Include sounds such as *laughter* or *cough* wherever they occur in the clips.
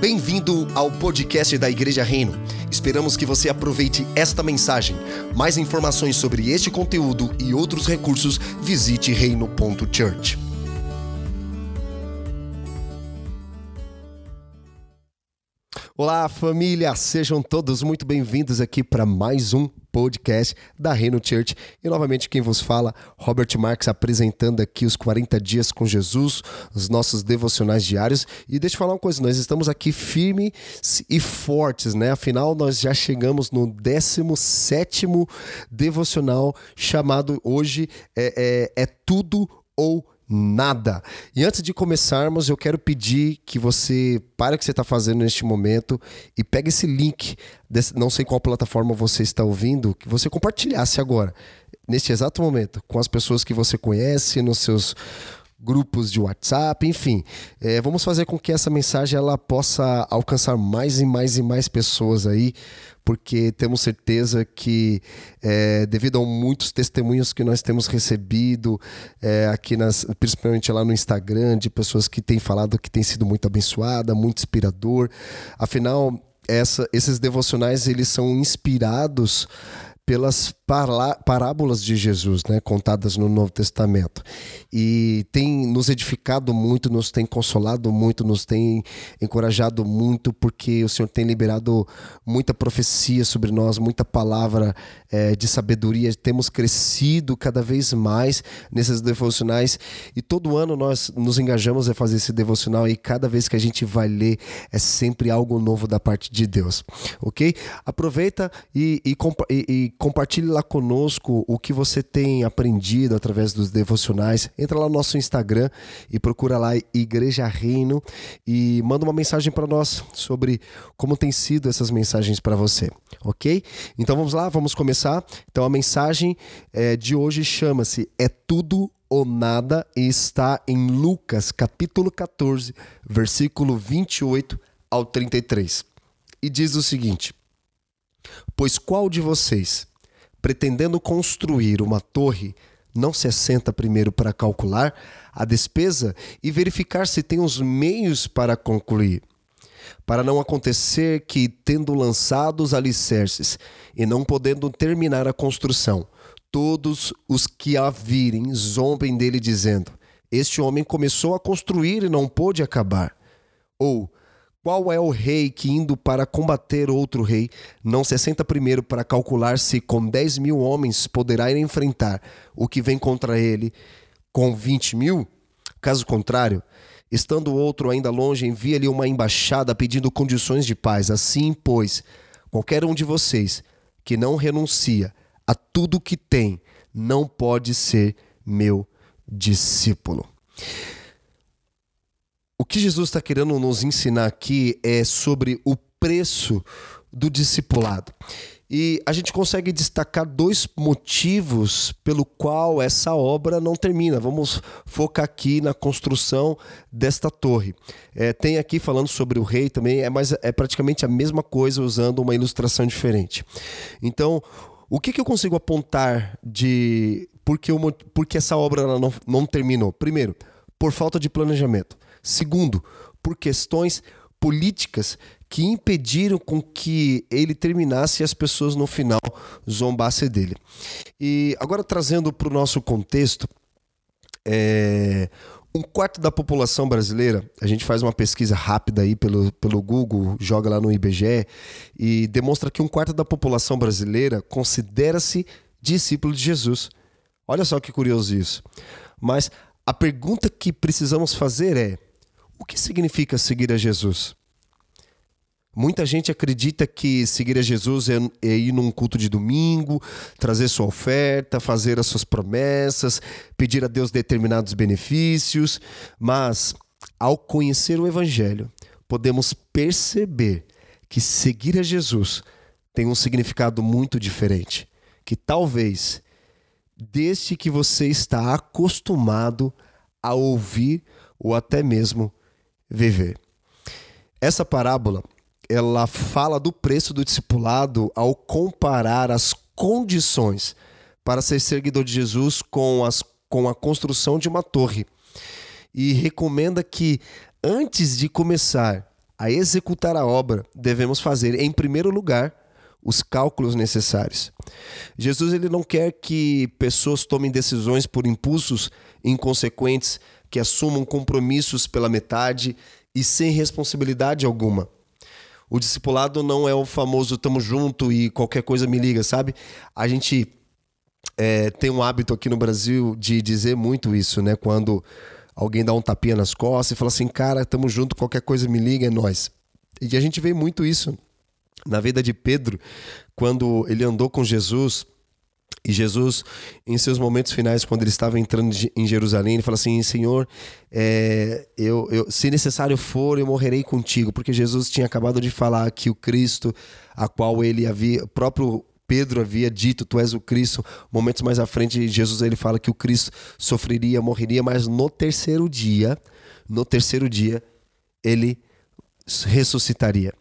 Bem-vindo ao podcast da Igreja Reino. Esperamos que você aproveite esta mensagem. Mais informações sobre este conteúdo e outros recursos, visite reino.church. Olá, família! Sejam todos muito bem-vindos aqui para mais um podcast da Reino Church. E novamente quem vos fala, Robert Marques, apresentando aqui os 40 dias com Jesus, os nossos devocionais diários. E deixa eu falar uma coisa, nós estamos aqui firmes e fortes, né? Afinal, nós já chegamos no 17 devocional chamado hoje é, é, é Tudo ou nada. E antes de começarmos, eu quero pedir que você pare o que você está fazendo neste momento e pegue esse link, desse, não sei qual plataforma você está ouvindo, que você compartilhasse agora, neste exato momento, com as pessoas que você conhece, nos seus grupos de WhatsApp, enfim. É, vamos fazer com que essa mensagem ela possa alcançar mais e mais e mais pessoas aí, porque temos certeza que, é, devido a muitos testemunhos que nós temos recebido é, aqui, nas, principalmente lá no Instagram, de pessoas que têm falado que tem sido muito abençoada, muito inspirador. Afinal, essa, esses devocionais eles são inspirados pelas parábolas de Jesus, né, contadas no Novo Testamento. E tem nos edificado muito, nos tem consolado muito, nos tem encorajado muito, porque o Senhor tem liberado muita profecia sobre nós, muita palavra é, de sabedoria. Temos crescido cada vez mais nesses devocionais e todo ano nós nos engajamos a fazer esse devocional e cada vez que a gente vai ler é sempre algo novo da parte de Deus, ok? Aproveita e, e, e, e compartilhe conosco o que você tem aprendido através dos devocionais. Entra lá no nosso Instagram e procura lá Igreja Reino e manda uma mensagem para nós sobre como tem sido essas mensagens para você, ok? Então vamos lá, vamos começar. Então a mensagem é, de hoje chama-se É Tudo ou Nada e está em Lucas capítulo 14, versículo 28 ao 33. E diz o seguinte: Pois qual de vocês, pretendendo construir uma torre, não se assenta primeiro para calcular a despesa e verificar se tem os meios para concluir? Para não acontecer que, tendo lançado os alicerces e não podendo terminar a construção, todos os que a virem zombem dele, dizendo: Este homem começou a construir e não pôde acabar. Ou, qual é o rei que, indo para combater outro rei, não se assenta primeiro para calcular se com 10 mil homens poderá enfrentar o que vem contra ele com 20 mil? Caso contrário, estando outro ainda longe, envia-lhe uma embaixada pedindo condições de paz. Assim, pois, qualquer um de vocês que não renuncia a tudo que tem, não pode ser meu discípulo. O que Jesus está querendo nos ensinar aqui é sobre o preço do discipulado. E a gente consegue destacar dois motivos pelo qual essa obra não termina. Vamos focar aqui na construção desta torre. É, tem aqui falando sobre o rei também, é, mas é praticamente a mesma coisa usando uma ilustração diferente. Então, o que, que eu consigo apontar de por que, por que essa obra não, não terminou? Primeiro, por falta de planejamento. Segundo, por questões políticas que impediram com que ele terminasse e as pessoas no final zombassem dele. E agora trazendo para o nosso contexto, é, um quarto da população brasileira, a gente faz uma pesquisa rápida aí pelo, pelo Google, joga lá no IBGE e demonstra que um quarto da população brasileira considera-se discípulo de Jesus. Olha só que curioso isso. Mas a pergunta que precisamos fazer é: o que significa seguir a Jesus? Muita gente acredita que seguir a Jesus é, é, ir num culto de domingo, trazer sua oferta, fazer as suas promessas, pedir a Deus determinados benefícios, mas ao conhecer o Evangelho, podemos perceber que seguir a Jesus tem um significado muito diferente. Que talvez, desde que você está acostumado a ouvir ou até mesmo viver. Essa parábola, ela fala do preço do discipulado ao comparar as condições para ser seguidor de Jesus com, as, com a construção de uma torre. E recomenda que antes de começar a executar a obra, devemos fazer, em primeiro lugar, os cálculos necessários. Jesus ele não quer que pessoas tomem decisões por impulsos inconsequentes, que assumam compromissos pela metade e sem responsabilidade alguma. O discipulado não é o famoso tamo junto e qualquer coisa me liga, sabe? A gente é, tem um hábito aqui no Brasil de dizer muito isso, né? Quando alguém dá um tapinha nas costas e fala assim, cara, tamo junto, qualquer coisa me liga, é nós. E a gente vê muito isso na vida de Pedro, quando ele andou com Jesus. E Jesus, em seus momentos finais, quando ele estava entrando em Jerusalém, ele fala assim: Senhor, é, eu, eu, se necessário for, eu morrerei contigo, porque Jesus tinha acabado de falar que o Cristo, a qual ele havia, próprio Pedro havia dito, tu és o Cristo. Momentos mais à frente, Jesus ele fala que o Cristo sofreria, morreria, mas no terceiro dia, no terceiro dia, ele ressuscitaria.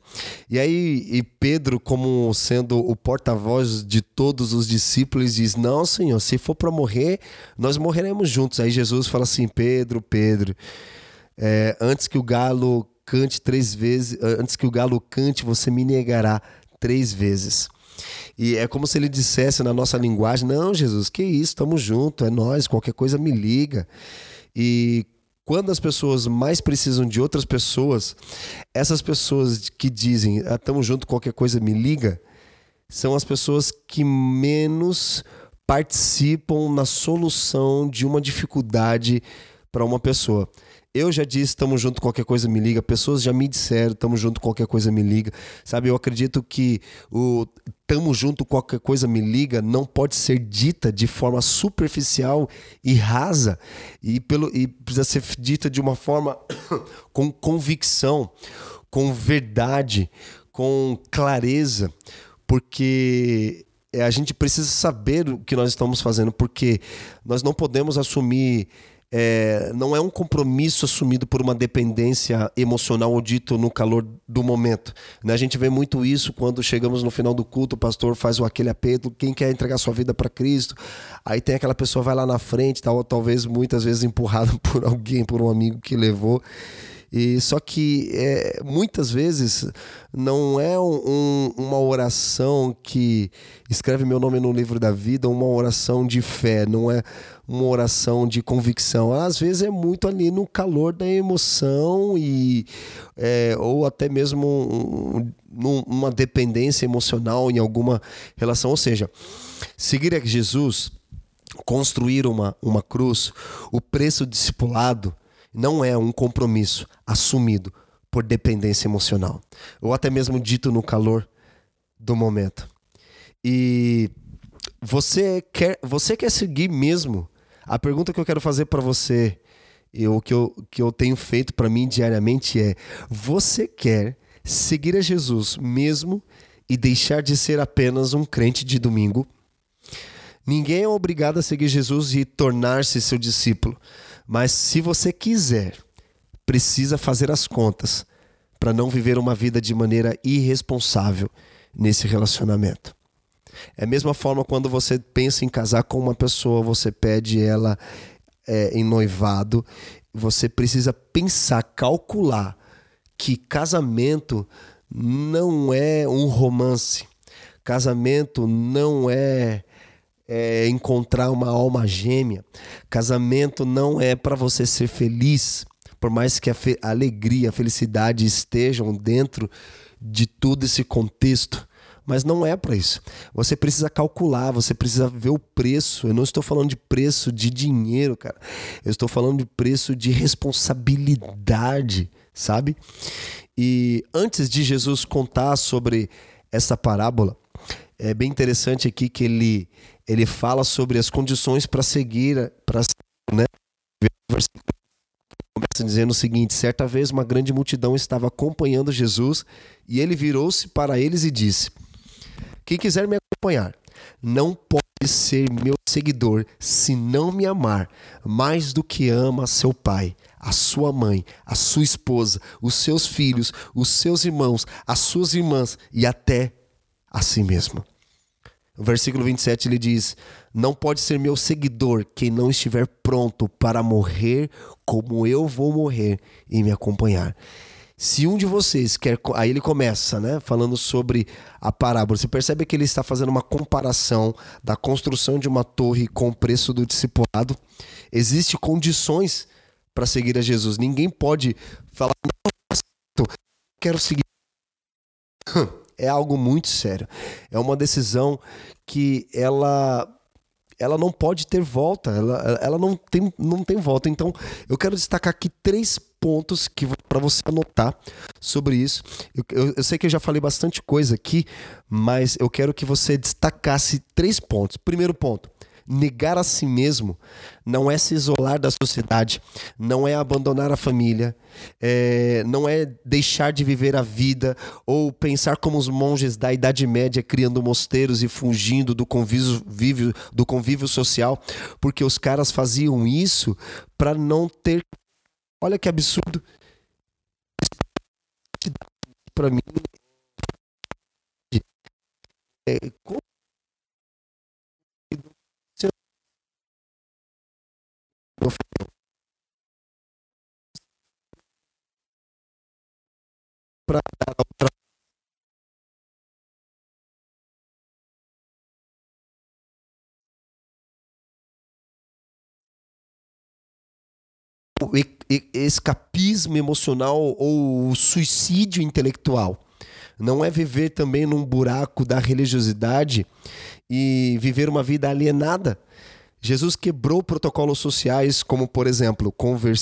E aí, e Pedro, como sendo o porta-voz de todos os discípulos, diz: Não, Senhor, se for para morrer, nós morreremos juntos. Aí Jesus fala assim: Pedro, Pedro, é, antes que o galo cante três vezes, antes que o galo cante, você me negará três vezes. E é como se ele dissesse na nossa linguagem: Não, Jesus, que isso, estamos juntos, é nós, qualquer coisa me liga. E quando as pessoas mais precisam de outras pessoas, essas pessoas que dizem, ah, junto, qualquer coisa me liga, são as pessoas que menos participam na solução de uma dificuldade para uma pessoa. Eu já disse, estamos junto, qualquer coisa me liga. Pessoas já me disseram, estamos junto, qualquer coisa me liga. Sabe, eu acredito que o estamos junto, qualquer coisa me liga, não pode ser dita de forma superficial e rasa. E, pelo, e precisa ser dita de uma forma *coughs* com convicção, com verdade, com clareza. Porque a gente precisa saber o que nós estamos fazendo, porque nós não podemos assumir é, não é um compromisso assumido por uma dependência emocional ou dito no calor do momento. Né? A gente vê muito isso quando chegamos no final do culto, o pastor faz aquele apelo, quem quer entregar sua vida para Cristo, aí tem aquela pessoa vai lá na frente, tal, talvez muitas vezes empurrada *laughs* por alguém, por um amigo que levou. E só que é, muitas vezes não é um, uma oração que escreve meu nome no livro da vida, uma oração de fé, não é uma oração de convicção. Às vezes é muito ali no calor da emoção e é, ou até mesmo um, um, uma dependência emocional em alguma relação. Ou seja, seguir a Jesus, construir uma, uma cruz, o preço discipulado não é um compromisso assumido por dependência emocional, ou até mesmo dito no calor do momento. E você quer, você quer seguir mesmo? A pergunta que eu quero fazer para você, e o que eu, que eu tenho feito para mim diariamente é: você quer seguir a Jesus mesmo e deixar de ser apenas um crente de domingo? Ninguém é obrigado a seguir Jesus e tornar-se seu discípulo. Mas se você quiser, precisa fazer as contas para não viver uma vida de maneira irresponsável nesse relacionamento. É a mesma forma quando você pensa em casar com uma pessoa, você pede ela é, em noivado, você precisa pensar, calcular que casamento não é um romance, casamento não é é, encontrar uma alma gêmea. Casamento não é para você ser feliz, por mais que a, a alegria, a felicidade estejam dentro de todo esse contexto. Mas não é para isso. Você precisa calcular, você precisa ver o preço. Eu não estou falando de preço de dinheiro, cara. Eu estou falando de preço de responsabilidade, sabe? E antes de Jesus contar sobre essa parábola, é bem interessante aqui que ele ele fala sobre as condições para seguir, para né? começa dizendo o seguinte: certa vez uma grande multidão estava acompanhando Jesus e ele virou-se para eles e disse: Quem quiser me acompanhar, não pode ser meu seguidor se não me amar mais do que ama seu pai, a sua mãe, a sua esposa, os seus filhos, os seus irmãos, as suas irmãs e até a si mesmo. No versículo 27 ele diz: Não pode ser meu seguidor quem não estiver pronto para morrer como eu vou morrer e me acompanhar. Se um de vocês quer. Aí ele começa, né? Falando sobre a parábola. Você percebe que ele está fazendo uma comparação da construção de uma torre com o preço do discipulado. Existem condições para seguir a Jesus. Ninguém pode falar, não, quero seguir. É algo muito sério. É uma decisão que ela ela não pode ter volta, ela, ela não, tem, não tem volta. Então, eu quero destacar aqui três pontos que para você anotar sobre isso. Eu, eu, eu, sei que eu já falei bastante coisa aqui, mas eu quero que você destacasse três pontos. Primeiro ponto: negar a si mesmo não é se isolar da sociedade, não é abandonar a família, é, não é deixar de viver a vida ou pensar como os monges da Idade Média criando mosteiros e fugindo do convívio, do convívio social, porque os caras faziam isso para não ter. Olha que absurdo. Para mim. É, como para dar outra escapismo emocional ou suicídio intelectual. Não é viver também num buraco da religiosidade e viver uma vida alienada Jesus quebrou protocolos sociais, como, por exemplo, conver,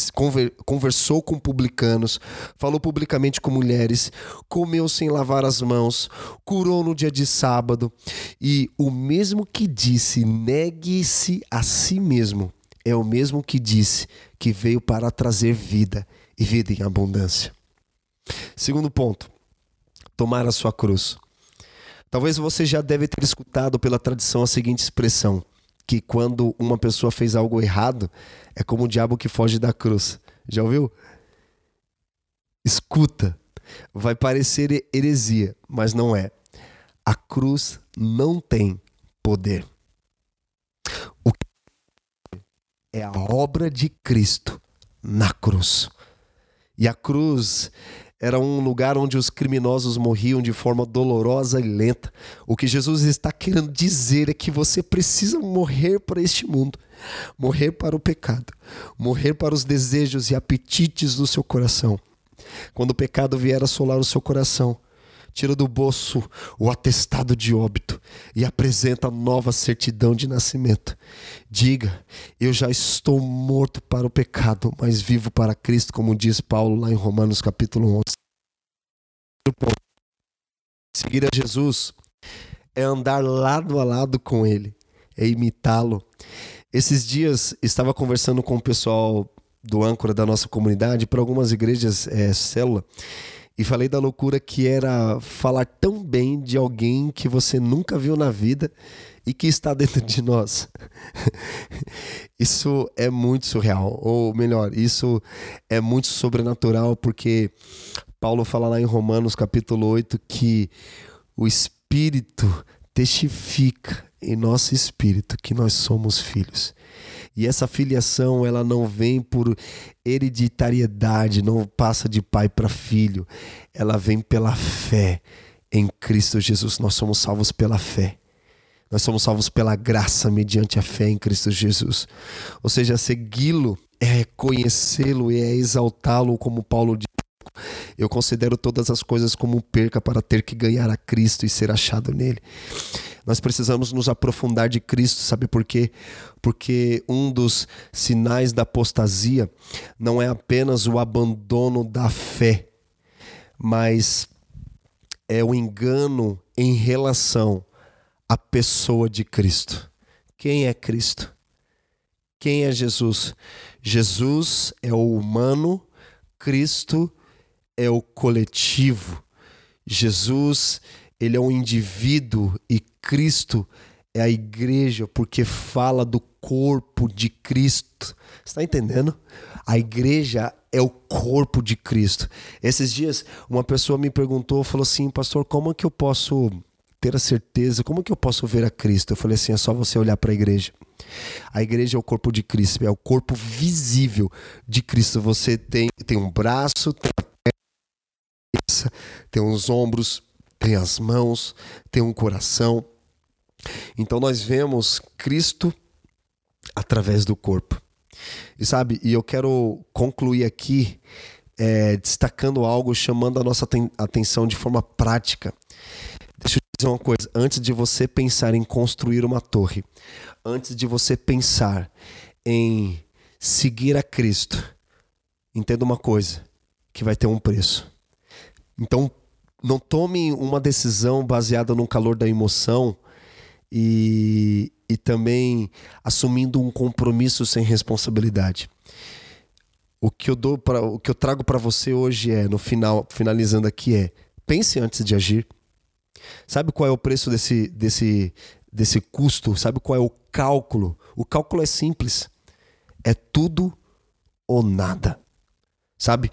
conversou com publicanos, falou publicamente com mulheres, comeu sem lavar as mãos, curou no dia de sábado. E o mesmo que disse, negue-se a si mesmo, é o mesmo que disse que veio para trazer vida e vida em abundância. Segundo ponto, tomar a sua cruz. Talvez você já deve ter escutado pela tradição a seguinte expressão que quando uma pessoa fez algo errado, é como o diabo que foge da cruz. Já ouviu? Escuta, vai parecer heresia, mas não é. A cruz não tem poder. O que é a obra de Cristo na cruz. E a cruz era um lugar onde os criminosos morriam de forma dolorosa e lenta. O que Jesus está querendo dizer é que você precisa morrer para este mundo, morrer para o pecado, morrer para os desejos e apetites do seu coração. Quando o pecado vier assolar o seu coração, tira do bolso o atestado de óbito e apresenta nova certidão de nascimento. Diga: Eu já estou morto para o pecado, mas vivo para Cristo, como diz Paulo lá em Romanos capítulo 11. Seguir a Jesus é andar lado a lado com Ele, é imitá-lo. Esses dias estava conversando com o pessoal do âncora da nossa comunidade para algumas igrejas é, célula e falei da loucura que era falar tão bem de alguém que você nunca viu na vida e que está dentro de nós. *laughs* isso é muito surreal, ou melhor, isso é muito sobrenatural, porque Paulo fala lá em Romanos capítulo 8 que o Espírito testifica em nosso espírito que nós somos filhos. E essa filiação, ela não vem por hereditariedade, não passa de pai para filho. Ela vem pela fé em Cristo Jesus. Nós somos salvos pela fé. Nós somos salvos pela graça mediante a fé em Cristo Jesus. Ou seja, segui-lo é conhecê-lo e é exaltá-lo, como Paulo diz. Eu considero todas as coisas como perca para ter que ganhar a Cristo e ser achado nele. Nós precisamos nos aprofundar de Cristo, sabe por quê? Porque um dos sinais da apostasia não é apenas o abandono da fé, mas é o engano em relação à pessoa de Cristo. Quem é Cristo? Quem é Jesus? Jesus é o humano, Cristo é o coletivo. Jesus, ele é um indivíduo e Cristo é a igreja, porque fala do corpo de Cristo. Está entendendo? A igreja é o corpo de Cristo. Esses dias, uma pessoa me perguntou, falou assim, pastor, como é que eu posso ter a certeza, como é que eu posso ver a Cristo? Eu falei assim, é só você olhar para a igreja. A igreja é o corpo de Cristo, é o corpo visível de Cristo. Você tem, tem um braço, tem cabeça, tem os ombros, tem as mãos, tem um coração. Então nós vemos Cristo através do corpo. E sabe, e eu quero concluir aqui é, destacando algo, chamando a nossa atenção de forma prática. Deixa eu dizer uma coisa: antes de você pensar em construir uma torre, antes de você pensar em seguir a Cristo, entenda uma coisa: que vai ter um preço. Então, não tome uma decisão baseada no calor da emoção e, e também assumindo um compromisso sem responsabilidade. O que eu dou para o que eu trago para você hoje é, no final, finalizando aqui é: pense antes de agir. Sabe qual é o preço desse desse desse custo? Sabe qual é o cálculo? O cálculo é simples. É tudo ou nada. Sabe?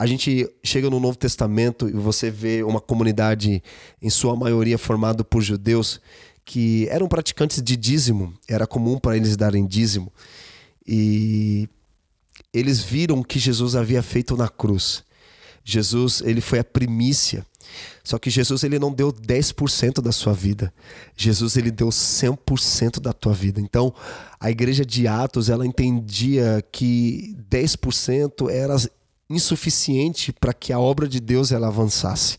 A gente chega no Novo Testamento e você vê uma comunidade, em sua maioria formada por judeus, que eram praticantes de dízimo, era comum para eles darem dízimo. E eles viram o que Jesus havia feito na cruz. Jesus, ele foi a primícia. Só que Jesus ele não deu 10% da sua vida. Jesus ele deu 100% da tua vida. Então, a igreja de Atos, ela entendia que 10% era insuficiente para que a obra de Deus ela avançasse.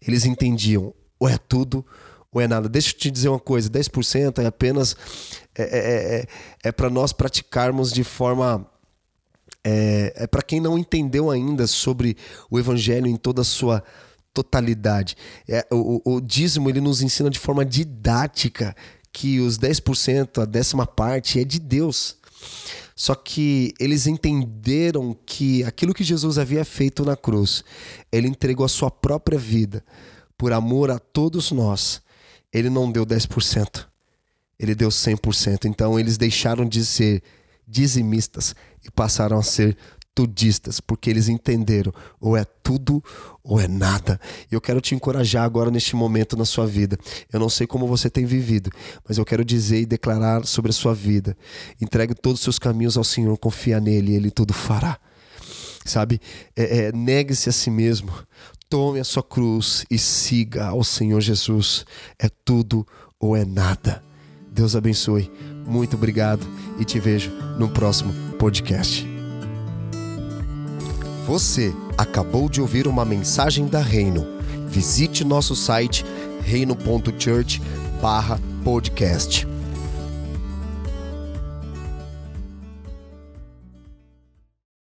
Eles entendiam, ou é tudo ou é nada. Deixa eu te dizer uma coisa: 10% é apenas é, é, é, é para nós praticarmos de forma. É, é para quem não entendeu ainda sobre o evangelho em toda a sua totalidade. É, o, o, dízimo ele nos ensina de forma didática que os 10%, a décima parte, é de Deus. Só que eles entenderam que aquilo que Jesus havia feito na cruz, ele entregou a sua própria vida por amor a todos nós ele não deu 10%, ele deu 100%. Então eles deixaram de ser dizimistas e passaram a ser tudistas, porque eles entenderam ou é tudo ou é nada. E eu quero te encorajar agora neste momento na sua vida. Eu não sei como você tem vivido, mas eu quero dizer e declarar sobre a sua vida. Entregue todos os seus caminhos ao Senhor, confia nele, ele tudo fará. Sabe? É, é, Negue-se a si mesmo. Tome a sua cruz e siga ao Senhor Jesus. É tudo ou é nada. Deus abençoe. Muito obrigado e te vejo no próximo podcast. Você acabou de ouvir uma mensagem da Reino. Visite nosso site reino.church/podcast.